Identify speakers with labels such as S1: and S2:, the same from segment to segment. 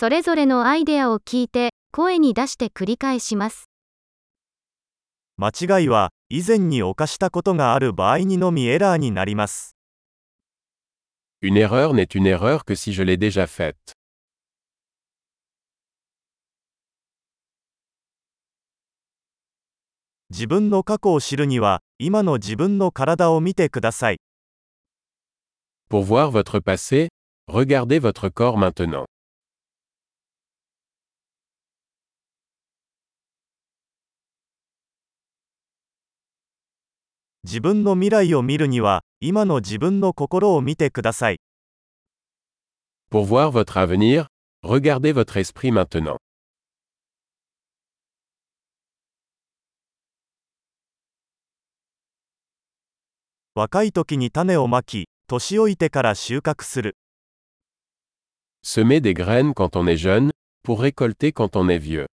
S1: それぞれのアイデアを聞いて、声に出して繰り返します。
S2: 間違いは以前に犯したことがある場合にのみエラーになります。
S3: Une erreur n'est une erreur que si je l'ai déjà faite.
S2: 自分の過去を知るには、今の自分の体を見てください。
S3: Pour voir votre passé, regardez votre corps maintenant.
S2: 自分の未来を見るには、今の自分の心を見てください。
S3: Pour voir votre avenir, regardez votre esprit maintenant.
S2: 若い時に種をまき、年老いてから収穫する。
S3: Semez des graines quand on est jeune, pour récolter quand on est vieux.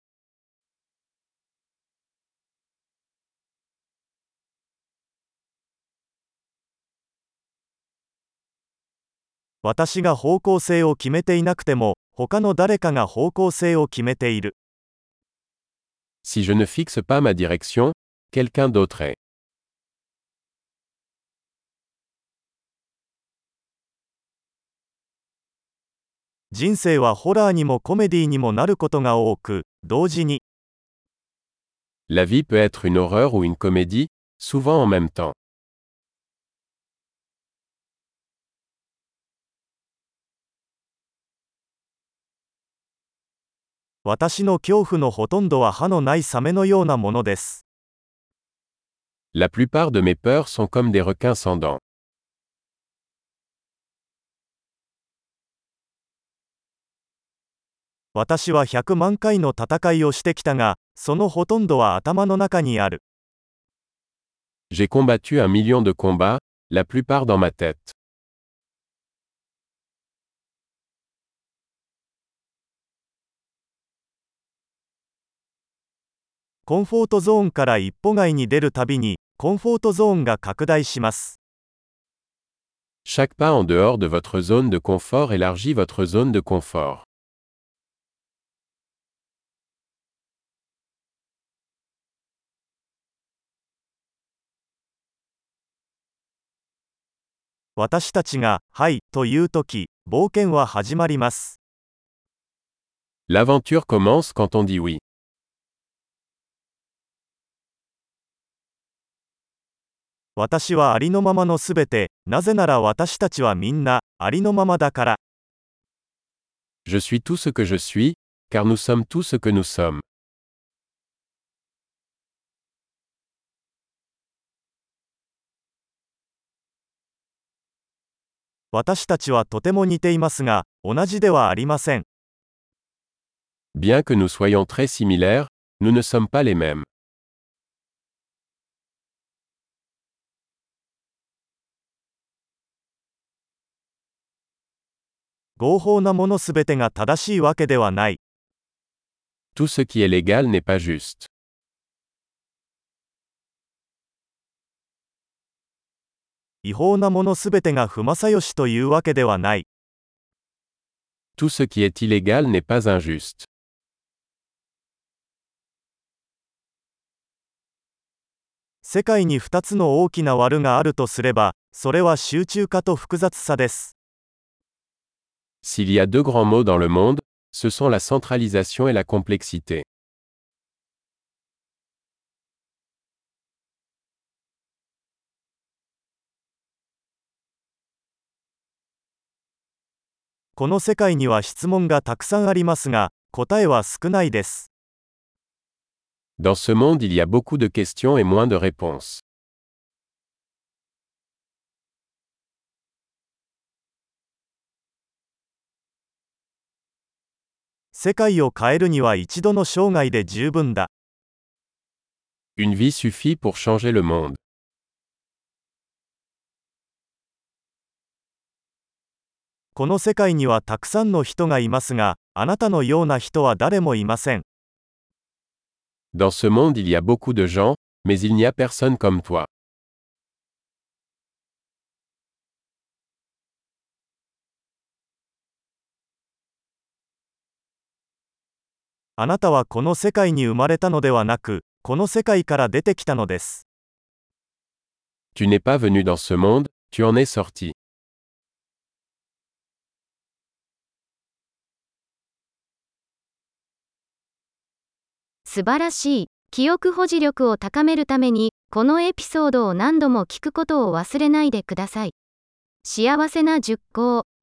S2: 私が方向性を決めていなくても、他の誰かが方向性を決めている。
S3: Si je ne fixe pas ma direction, quelqu'un d'autre est.
S2: 人生はホラーにもコメディにもなることが多く、同時に、
S3: La vie peut être une horreur ou une comédie, souvent en même temps.
S2: 私の恐怖のほとんどは歯のないサメのようなものです。
S3: La plupart de mes peurs sont comme des requins sans dents.
S2: 私は100万回の戦いをしてきたが、そのほとんどは頭の中にある。
S3: J'ai combattu un million de combats, la plupart dans ma tête.
S2: コンフォートゾーンから一歩外に出るたびに、コンフォートゾーンが拡大します。
S3: Chaque pas en dehors de votre zone de confort élargit votre zone de confort.
S2: 私たちが、はい、というとき、冒険は始まります。
S3: L'aventure commence quand on dit oui.
S2: 私はありのままのすべて、なぜなら私たちはみんな、ありのままだから。
S3: Je suis tout ce que je suis, car nous sommes tout ce que nous sommes.
S2: 私たちはとても似ていますが、同じではありません。
S3: Bien que nous soyons très similaires, nous ne sommes pas les mêmes.
S2: 合法なものすべてが正しいわけではない。
S3: Tout ce qui est légal n'est pas juste.
S2: 違法なものすべてが不正義しというわけではない。
S3: Tout ce qui est illégal n'est pas injuste.
S2: 世界に2つの大きな悪があるとすれば、それは集中化と複雑さです。
S3: S'il y a deux grands mots dans le monde, ce sont la centralisation et la complexité.
S2: «この世界には質問がたくさんありますが、答えは少ないです。
S3: Dans ce monde, il y a beaucoup de questions et moins de réponses.
S2: 世界を変えるには一度の生涯で十分だ。
S3: Une vie suffit pour changer le monde.
S2: この世界にはたくさんの人がいますが、あなたのような人は誰もいません。
S3: Dans ce monde, il y a beaucoup de gens, mais il n'y a personne comme toi.
S2: あなたはこの世界に生まれたのではなく、この世界から出てきたのです。
S3: Tu n'es pas venu dans ce monde, tu en es sorti.
S1: 素晴らしい。記憶保持力を高めるために、このエピソードを何度も聞くことを忘れないでください。幸せな熟考。